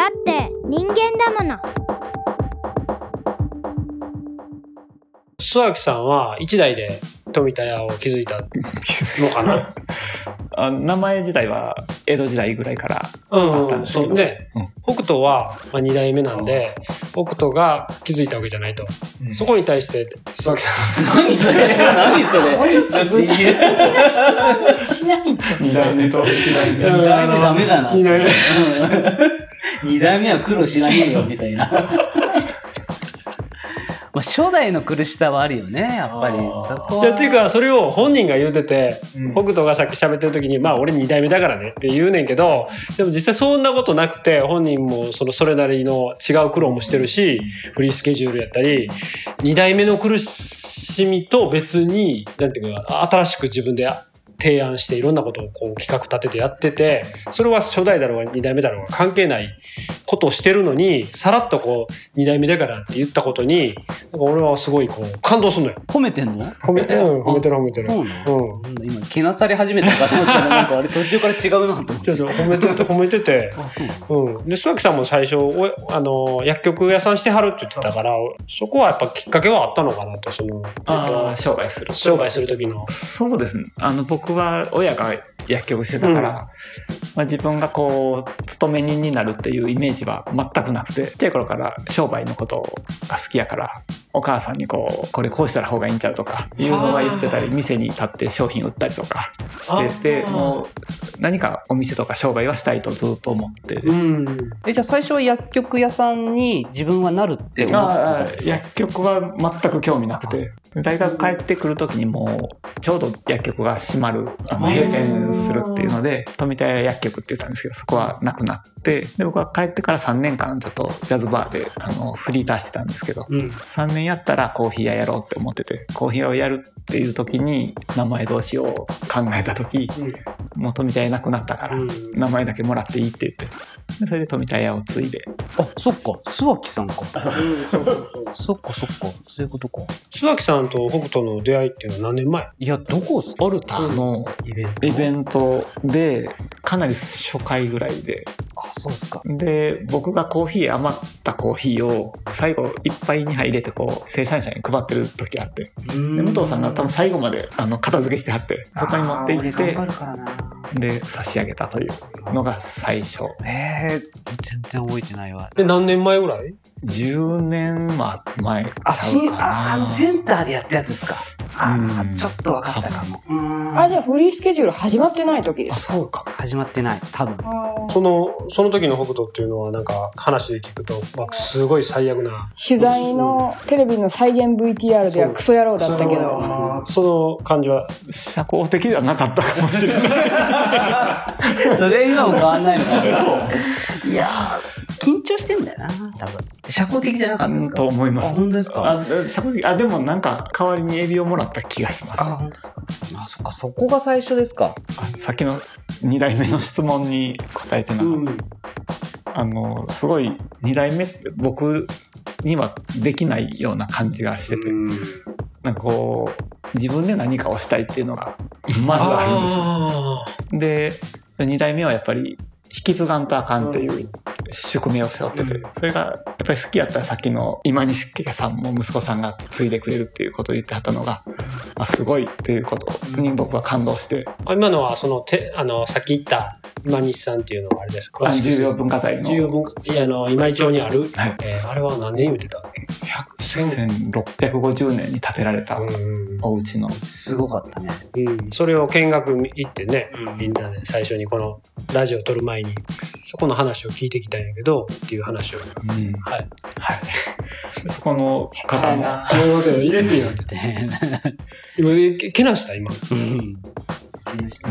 だって人間だもの。諏訪木さんは一代で富田屋を築いたのかな？あ名前自体は江戸時代ぐらいからうんあったんですけど、そうね、うん。北斗は、まあ、2代目なんで北斗が築いたわけじゃないと、うん。そこに対して諏訪木さ何それ？何それ？もうちょっと具体的な質問しないと。二代目と一代目。二代目ダメだな。二代目二代目は苦労しないよ、みたいな。まあ、初代の苦しさはあるよね、やっぱり。そいやっていうかそれを本人が言うてて、うん北斗がさっき喋ってる時にまあ俺2代目だからねって言うねんけどでも実際そんなことなくて本人もそのそれなりの違う苦労もしてるしフリースケジュールやったり2代目の苦しみと別になんていうか新しく自分で提案していろんなことをこう企画立ててやっててそれは初代だろうが2代目だろうが関係ないことをしてるのにさらっとこう2代目だからって言ったことになんか俺はすごいこう感動するのよ。褒めてんの？褒め,、うん、褒めてる褒めてる。そうなのうん。今、けなされ始めたかと思ったら、なんかあれ途中から違うなと思って。そうそう褒めてて褒めてて、うん、で須垣さんも最初おあの薬局屋さんしてはるって言ってたからそこはやっぱきっかけはあったのかなとそのあー商売する商売する時の。そうですね。あの僕は親が薬局してたから、うん。まあ、自分がこう勤め人になるっていうイメージは全くなくてちっちゃい頃から商売のことが好きやからお母さんにこうこれこうしたら方がいいんちゃうとかいうのは言ってたり店に立って商品売ったりとかしててもう何かお店とか商売はしたいとずっと思って。うん。え、じゃあ最初は薬局屋さんに自分はなるって思って薬局は全く興味なくて。大学帰ってくる時にもうちょうど薬局が閉まるあの閉店するっていうので富田屋薬局って言ったんですけどそこはなくなってで僕は帰ってから3年間ちょっとジャズバーであのフリーターしてたんですけどうん。3年やったらコーヒー屋やろうって思っててコーヒー屋をやるっていう時に名前どうしよう考えた時もう富田屋なくなったからうん。名前だけもらっていいって言って。でそれで富田屋を継いであ、そっか。諏訪木さんか。そっかそっか。そういうことか。須垣さんと北斗の出会いっていうのは何年前？いや、どこっすか？オルタのイベント。イベントでかなり初回ぐらいであ、そうっすか。で僕がコーヒー余ったコーヒーを最後一杯に入れてこう生産者に配ってる時あってで武藤さんが多分最後まであの片付けしてはってそこに持って行って。で差し上げたというのが最初えー、全然覚えてないわ。で何年前ぐらい？10年は前ちあ、ゃうしかな。ああのセンターでやったやつですか？あうん。ーちょっと分かったかも。うん。あ、じゃあフリースケジュール始まってない時であすか？そうか始まってない、多分。そのその時の北斗っていうのはなんか話で聞くと、まあ、すごい最悪な。取材のテレビの再現 VTR ではクソ野郎だったけど。その感じは。社交的ではなかったかもしれない。それ今も変わんないのかな。いやー、緊張してんだよな、多分。社交的じゃなかったですか？と思います。あ、本当ですか？あ社交的。あでもなんか代わりにエビをもらった気がします。あ、本当ですか？あ、そっか、そこが最初ですか。あさっきの2代目の質問に答えてなかった、あのすごい2代目って僕にはできないような感じがしてて、なんかこう自分で何かをしたいっていうのがまずあるんですよ。で2代目はやっぱり引き継がんとあかんっていう宿命を背負ってて、うん。それがやっぱり好きやったらさっきの今西家さんも息子さんが継いでくれるっていうことを言ってはったのが、あすごいっていうことに僕は感動して、あ今のはそのてあのさっき言った今西さんっていうのはあれですかあ重要文化財の重要文化いやあの今井町にある、はいえーあれは何年言うてたっけ ?1650 年に建てられたうんお家の、すごかったね。うん、それを見学行ってね、うんみんなで最初にこのラジオを撮る前にそこの話を聞いてきたんやけどっていう話をうんはいはい、そこの方の入れてよって今けなした今うん。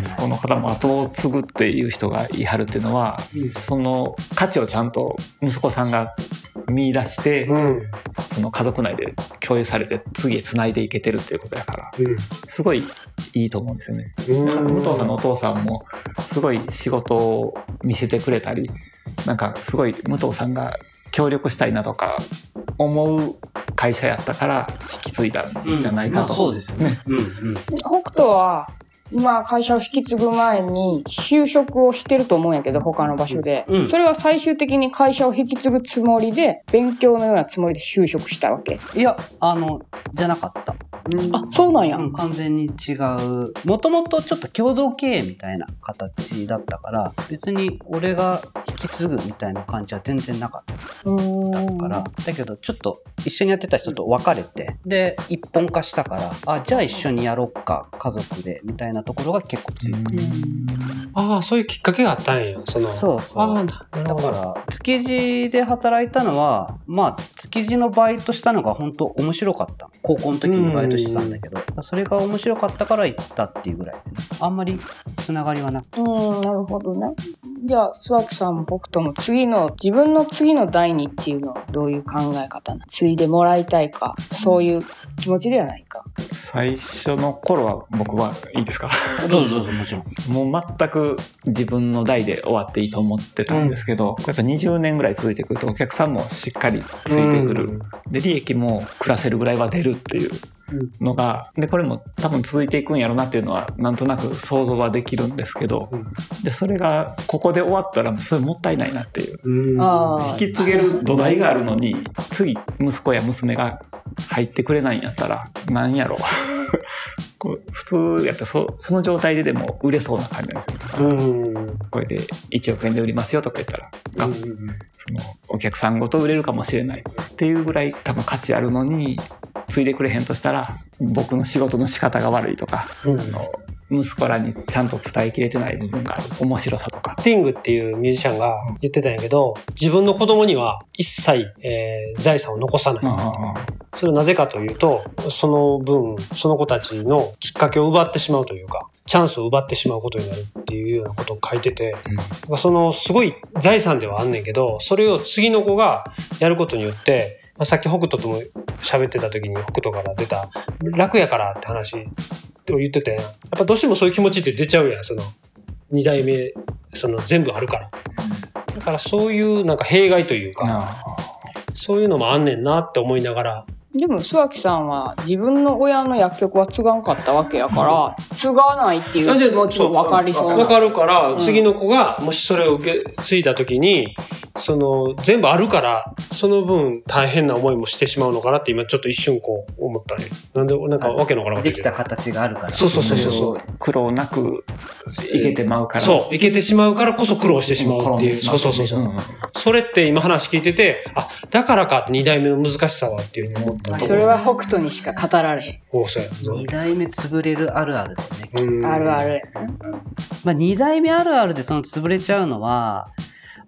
そこの方も後を継ぐっていう人がいはるっていうのは、うんその価値をちゃんと息子さんが見出して、うんその家族内で共有されて次へつないでいけてるっていうことやからうんすごいいいと思うんですよね。武藤さんのお父さんもすごい仕事を見せてくれたりなんかすごい武藤さんが協力したいなとか思う会社やったから引き継いだんじゃないかと。まあそうですよね。うんうん。北斗は今会社を引き継ぐ前に就職をしてると思うんやけど他の場所で、うんそれは最終的に会社を引き継ぐつもりで勉強のようなつもりで就職したわけいや、あの、じゃなかった。あそうなんや、うん、完全に違う。もともとちょっと共同経営みたいな形だったから、別に俺が引き継ぐみたいな感じは全然なかった。から、だけどちょっと一緒にやってた人と別れて、で、一本化したから、あ、じゃあ一緒にやろうか、家族で、みたいなところが結構強い。ああ、そういうきっかけがあったんや。その。そうそう。だから、築地で働いたのは、まあ、築地のバイトしたのが本当面白かった。高校の時にバイトしてたんだけど、それが面白かったから行ったっていうぐらい。あんまりつながりはなくうんなるほどねじゃあ諏訪木さんも北斗も次の自分の次の代にっていうのはどういう考え方なの？継いでもらいたいかそういう気持ちではない？か最初の頃は僕はいいですか？どうぞどうぞ、もちろん。もう全く自分の代で終わっていいと思ってたんですけど、やっぱ20年ぐらい続いてくるとお客さんもしっかりついてくる、で利益も暮らせるぐらいは出るっていうのがでこれも多分続いていくんやろなっていうのはなんとなく想像はできるんですけど、うん。でそれがここで終わったらそれもったいないなっていう。引き継げる土台があるのに次息子や娘が入ってくれないんやったらなんやろ。こう普通やったらそその状態ででも売れそうな感じなんですよ、うん。これで1億円で売りますよとか言ったら、あそのお客さんごと売れるかもしれないっていうぐらい多分価値あるのに継いでくれへんとしたら僕の仕事の仕方が悪いとか、うん。あの息子らにちゃんと伝えきれてない部分がある面白さとか。ティングっていうミュージシャンが言ってたんやけど、自分の子供には一切、えー財産を残さない。それはなぜかというと、その分、その子たちのきっかけを奪ってしまうというか、チャンスを奪ってしまうことになるっていうようなことを書いてて、そのすごい財産ではあんねんけど、それを次の子がやることによって、まあ、さっき北斗とも喋ってた時に北斗から出た楽やからって話を言ってて、やっぱどうしてもそういう気持ちって出ちゃうやん、その二代目、その全部あるから。だからそういうなんか弊害というか、あそういうのもあんねんなって思いながら、でも諏訪木さんは自分の親の薬局は継がんかったわけやから 継がないっていう気持ちも分かりそうな。わかるから、うん。次の子がもしそれを受け継いだ時にその全部あるからその分大変な思いもしてしまうのかなって今ちょっと一瞬こう思ったね。なんでなんかわけのわからんで。きた形があるから。そうそうそうそうそう。ー苦労なくいけてまうから。そういけてしまうからこそ苦労してしまうっていう。そうそうそうそう、それって今話聞いててあだからかって2代目の難しさはっていうふうに思った。とそれは北斗にしか語られへおうそうや二代目潰れるあるあるだよね。あるある。まあ、二代目あるあるでその潰れちゃうのは、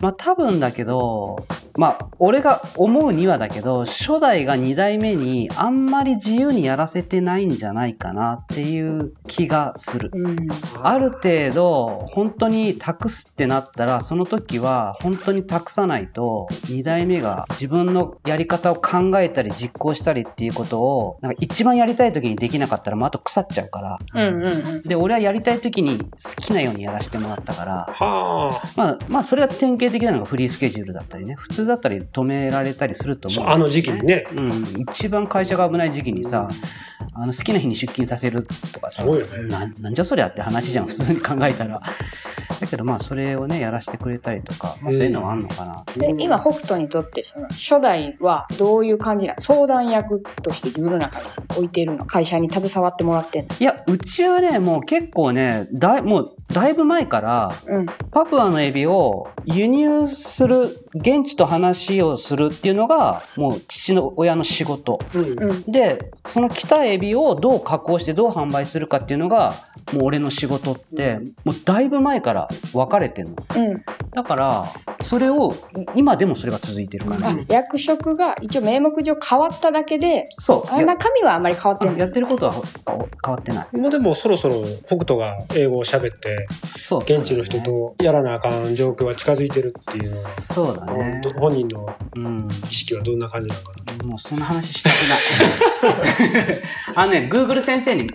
まあ多分だけど、まあ俺が思うにはだけど、初代が二代目にあんまり自由にやらせてないんじゃないかなっていう気がする。うん。ある程度本当に託すってなったらその時は本当に託さないと2代目が自分のやり方を考えたり実行したりっていうことをなんか一番やりたい時にできなかったらもうあと腐っちゃうから。うんうんうん。で俺はやりたい時に好きなようにやらせてもらったから。はあ。まあまあそれは典型的なのがフリースケジュールだったりね普通だったり止められたりすると思そううあの時期にね。うん、一番会社が危ない時期にさ、あの好きな日に出勤させるとかさ、ね。ななんじゃそりゃって話じゃん、普通に考えたら。だけどまあそれをね、やらせてくれたりとか、まあそういうのはあんのかな。で今北斗にとってその初代はどういう感じなの？相談役として自分の中に置いてるの？会社に携わってもらってんの？いや、うちはね、もう結構ね、だい、もうだいぶ前から、うん。パプアのエビを輸入する、現地と話をするっていうのが、もう父の親の仕事。で、その来たエビをどう加工してどう販売するかっていうのが、もう俺の仕事って、もうだいぶ前から分かれてんの。うんだから、それを、い今でもそれが続いてる感あじ。役職が一応名目上変わっただけでそう。中身はあんまり変わってないやってることはほ変わってない。今でもそろそろ北斗が英語を喋ってそう。現地の人とやらなあかん状況が近づいてるっていうそうだね。本人のうん。意識はどんな感じなのかな？もうその話したくない。あのね、Google 先生に、ね、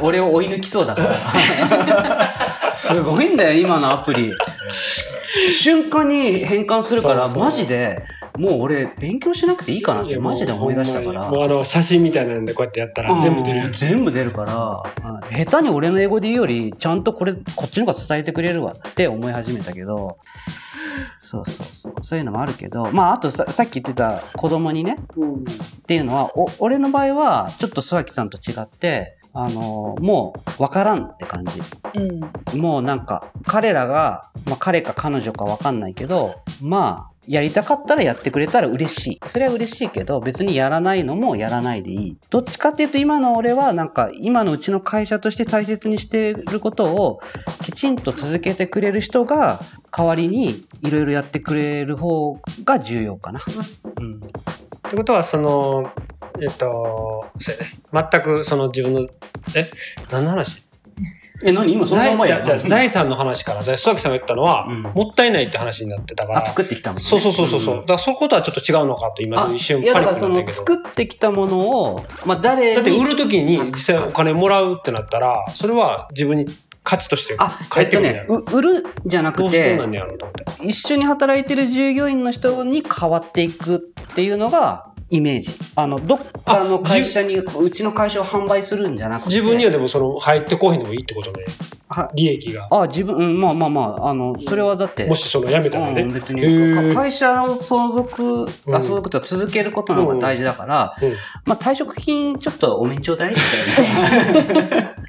俺を追い抜きそうだから。すごいんだよ、今のアプリ。瞬間に変換するから、マジで、もう俺勉強しなくていいかなってマジで思い出したから。もうあの、写真みたいなんでこうやってやったら全部出るうん。全部出るから、うん下手に俺の英語で言うより、ちゃんとこれ、こっちの方が伝えてくれるわって思い始めたけど、そうそうそう。そういうのもあるけど、まあ、あとささっき言ってた子供にね、っていうのは、お俺の場合は、ちょっと諏訪木さんと違って、あのもう、わからんって感じ。うんもうなんか、彼らが、まあ彼か彼女かわかんないけど、まあ、やりたかったらやってくれたら嬉しい。それは嬉しいけど、別にやらないのもやらないでいい。どっちかっていうと今の俺はなんか、今のうちの会社として大切にしていることを、きちんと続けてくれる人が、代わりにいろいろやってくれる方が重要かな。うん。ってことは、その、えっと、そうやね。全くその自分の、え、何の話？え、何？今そんな思いや財財産の話から、須垣さんが言ったのは、うんもったいないって話になってたから。あ、作ってきたもんね。そうそうそうそう。そううんだから、そことはちょっと違うのかと、今、一瞬いやパニだからそのックになったけど。作ってきたものを、まあ誰に？だって売るときに実際お金もらうってなったら、それは自分に価値としてあ、返ってくるんえやね、う売るじゃなくどうしてどうてなんやろうと思って。一緒に働いてる従業員の人に変わっていくっていうのがイメージ。あの、どっかの会社に、うちの会社を販売するんじゃなくて。自分にはでもその入ってこへんでもいいってことね。は利益が。あ、自分、うん、まあまあまあ、あの、それはだって。もしその辞めたらね。うん、別に、会社を相続、うんあ相続と続けることの方が大事だから、うんまあ退職金ちょっとお面ちょうだいみたいな。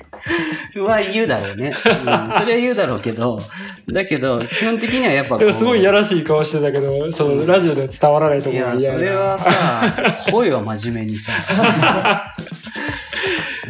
は言うだろうね、うん。それは言うだろうけど、だけど、基本的にはやっぱでもすごいいやらしい顔してたけど、そのラジオでは伝わらないといや、ころが嫌やなそれはさ、声は真面目にさ。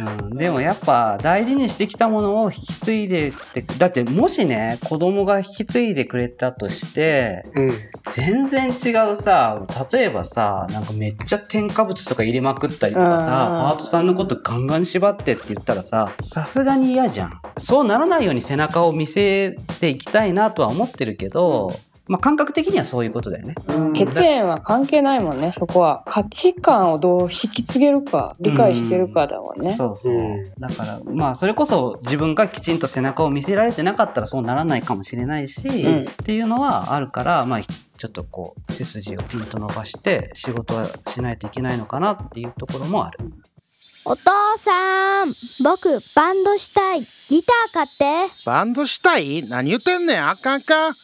うん、でもやっぱ大事にしてきたものを引き継いでって、だってもしね、子供が引き継いでくれたとして、うん。全然違うさ、例えばさ、なんかめっちゃ添加物とか入れまくったりとかさ、うんパートさんのことガンガン縛ってって言ったらさ、さすがに嫌じゃん。そうならないように背中を見せていきたいなとは思ってるけど、まあ感覚的にはそういうことだよね。血縁は関係ないもんねそこは。価値観をどう引き継げるか理解してるかだもんね。そうそう。うん。だから、まあ、それこそ自分がきちんと背中を見せられてなかったらそうならないかもしれないし、ん。っていうのはあるから、まあ、ちょっとこう、背筋をピンと伸ばして仕事はしないといけないのかなっていうところもある。お父さん僕バンドしたい。ギター買って。バンドしたい？何言ってんねんあかんか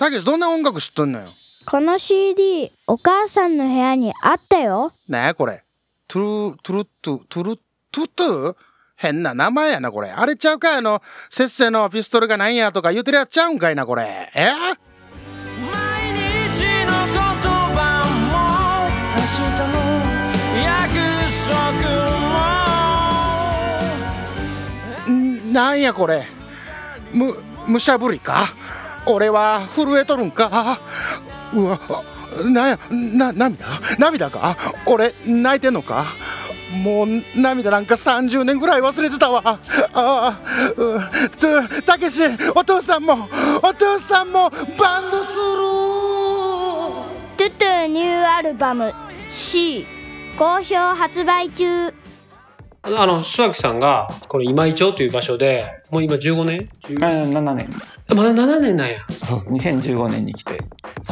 たけしどんな音楽知っとんのよ？この CD お母さんの部屋にあったよ。ねえこれ。トゥルトゥルトゥトゥルトゥトゥ？変な名前やなこれ。あれちゃうかあのせっせのピストルがなんやとか言うてるやつちゃうんかいなこれ。え？毎日の言葉も明日の約束も。んなんやこれ。むむしゃぶりか？俺は震えとるんか？うわなんやな涙？涙か？俺泣いてんのか？もう涙なんか30年ぐらい忘れてたわ。ああうたたけしお父さんもお父さんもバンドする。トゥトゥニューアルバム C 好評発売中。あの、須垣さんが、この今井町という場所で、もう今15年？あ7年まだ7年なんや。そう2015年に来て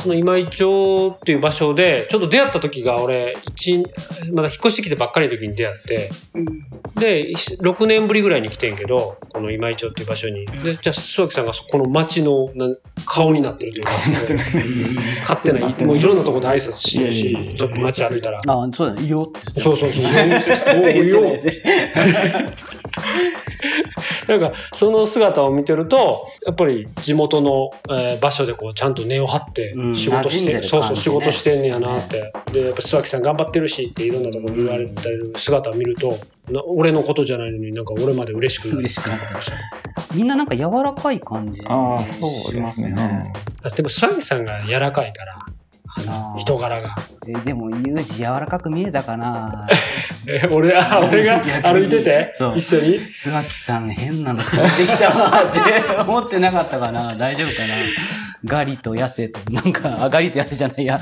その今井町っていう場所で、ちょっと出会った時が俺、一まだ引っ越してきてばっかりの時に出会って、で、6年ぶりぐらいに来てんけど、この今井町っていう場所に。で、じゃあ、須垣さんがこの町の顔になってるというか、勝手な、もういろんなところで挨拶してるしちょっと街歩いたら。あ、そうだ、いいよって。そうそうそう。おお いいよ。なんかその姿を見てるとやっぱり地元の、えー場所でこうちゃんと根を張ってうん仕事して、馴染んでるそうそう仕事してんねやなって、でやっぱ須垣さん頑張ってるしっていろんなところ言われてる姿を見るとな俺のことじゃないのになんか俺まで嬉しくなる。嬉しくなった。みんななんか柔らかい感じ。ああそうですね。でも須垣さんが柔らかいから人柄が。えでも、ユージ柔らかく見えたかな。え俺あ俺が歩いてて？そう。一緒に？須垣さん変なの買ってきたわって 思ってなかったかな。大丈夫かな。ガリとヤセと、なんか、あ、ガリとヤセじゃないや、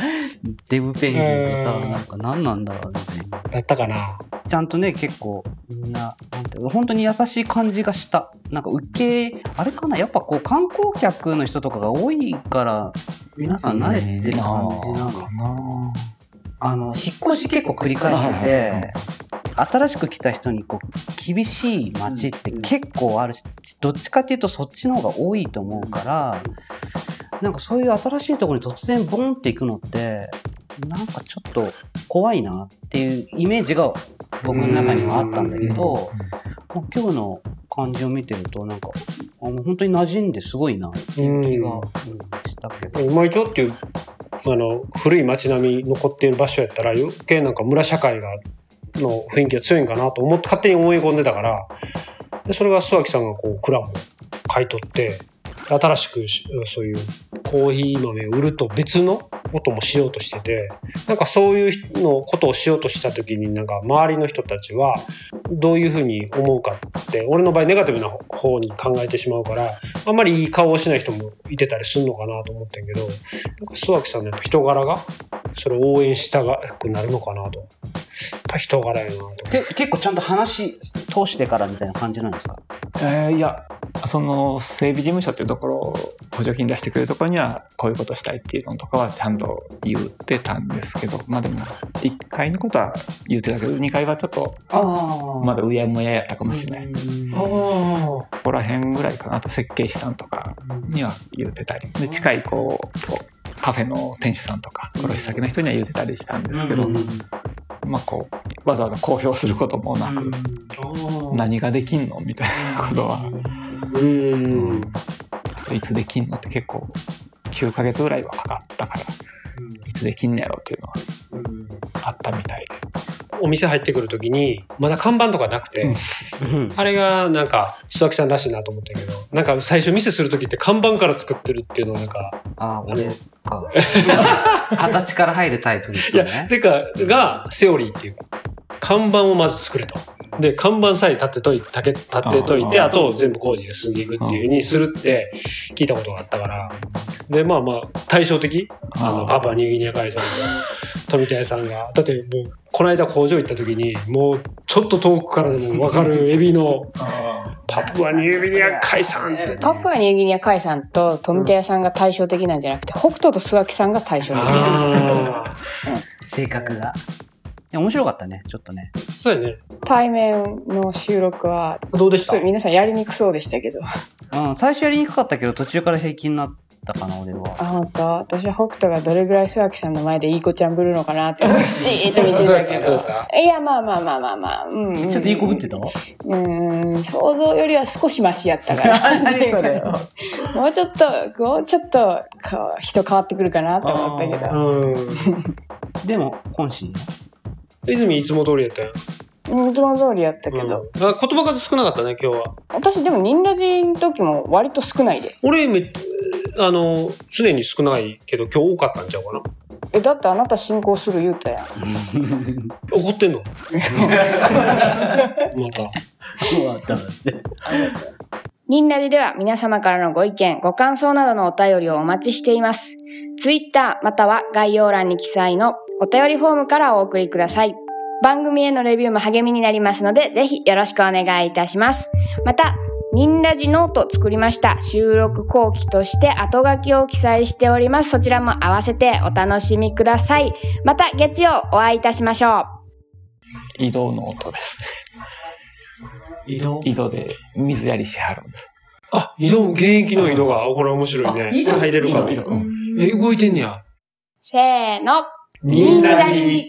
デブペンギンとさ、うん。なんか何なんだろうみたいな。だったかな。ちゃんとね、結構、みんな、なんて本当に優しい感じがした。なんか、受け、あれかな？やっぱこう、観光客の人とかが多いから、皆さん慣れてる感じなの。かな。あの、引っ越し結構繰り返してはいはいはい。て、新しく来た人にこう、厳しい街って結構あるし、どっちかっていうとそっちの方が多いと思うから、なんかそういう新しいところに突然ボンって行くのって、なんかちょっと怖いなっていうイメージが僕の中にはあったんだけど、まあ今日の感じを見てると、なんか、本当に馴染んですごいなっていう気が、したけど。うまい町っていうあの古い町並み残っている場所やったら余計なんか村社会がの雰囲気が強いんかなと思って勝手に思い込んでたからでそれが諏訪木さんがこう蔵を買い取って新しくそういうコーヒー豆を売ると別のこともしようとしててなんかそういう人のことをしようとした時になんか周りの人たちはどういうふうに思うかって俺の場合ネガティブな方に考えてしまうからあんまりいい顔をしない人もいてたりするのかなと思ってんけどなんか諏訪木さんの人柄がそれを応援したくなるのかなと。やっぱ人柄やなとけ結構ちゃんと話通してからみたいな感じなんですか？えーいやその整備事務所っていうところ補助金出してくれるところにはこういうことしたいっていうのとかはちゃんと言ってたんですけどまあでも1階のことは言ってたけど2階はちょっとまだうやむややったかもしれないですね。ここら辺ぐらいかな。あと設計士さんとかには言ってたり。で近いこうこうカフェの店主さんとか卸先の人には言ってたりしたんですけど、まあこうわざわざ公表することもなく、何ができんのみたいなことは、うん。いつできんのって結構9ヶ月ぐらいはかかったから、いつできんのやろっていうのはあったみたいで。お店入ってくる時にまだ看板とかなくて、うん。あれがなんか須崎さんらしいなと思ったけどなんか最初店する時って看板から作ってるっていうのをなんかああ俺か。形から入るタイプですいやよねてかがセオリーっていうか看板をまず作れと。で看板さえ立てといて立て立てといてあと全部工事が進んでいくっていうふうにするって聞いたことがあったから。でまあまあ対照的。あのパパニューギニア海産と 富田屋さんが。だってもうこの間工場行った時にもうちょっと遠くからでも分かるエビのパプアニューギニア海産ってパプアニューギニア海さんと富田屋さんが対照的なんじゃなくて北斗と諏訪木さんが対照的。ああ性格が。いや面白かったねちょっとね。そうやね。対面の収録はどうでした？皆さんやりにくそうでしたけど。うん最初やりにくかったけど途中から平気になったかな俺は。あ本当？私は北斗がどれぐらい諏訪木さんの前でいい子ちゃんぶるのかなってじーっと見てたけど。どいやまあまあまあまあまあうん、うん、ちょっといい子ぶってたうーん想像よりは少しマシやったから。何それもうちょっともうちょっとこう人変わってくるかなと思ったけど。うん。でも本心ね泉いつも通りやったようんいつも通りやったけど、うん。あ言葉数少なかったね今日は。私でもニンラジの時も割と少ないで。俺めあの常に少ないけど今日多かったんちゃうかな。えだってあなた進行する言うたやん。怒ってんの？また。ニンラジでは皆様からのご意見、ご感想などのお便りをお待ちしています。ツイッターまたは概要欄に記載のお便りフォームからお送りください。番組へのレビューも励みになりますので、ぜひよろしくお願いいたします。また、ニンラジノート作りました。収録後期として後書きを記載しております。そちらも合わせてお楽しみください。また月曜お会いいたしましょう。移動の音ですね。移動？井戸で水やりしはるんです。あ移動現役の移動がこれ面白いね入れるか井戸うんえ動いてんねやせーの。みんなに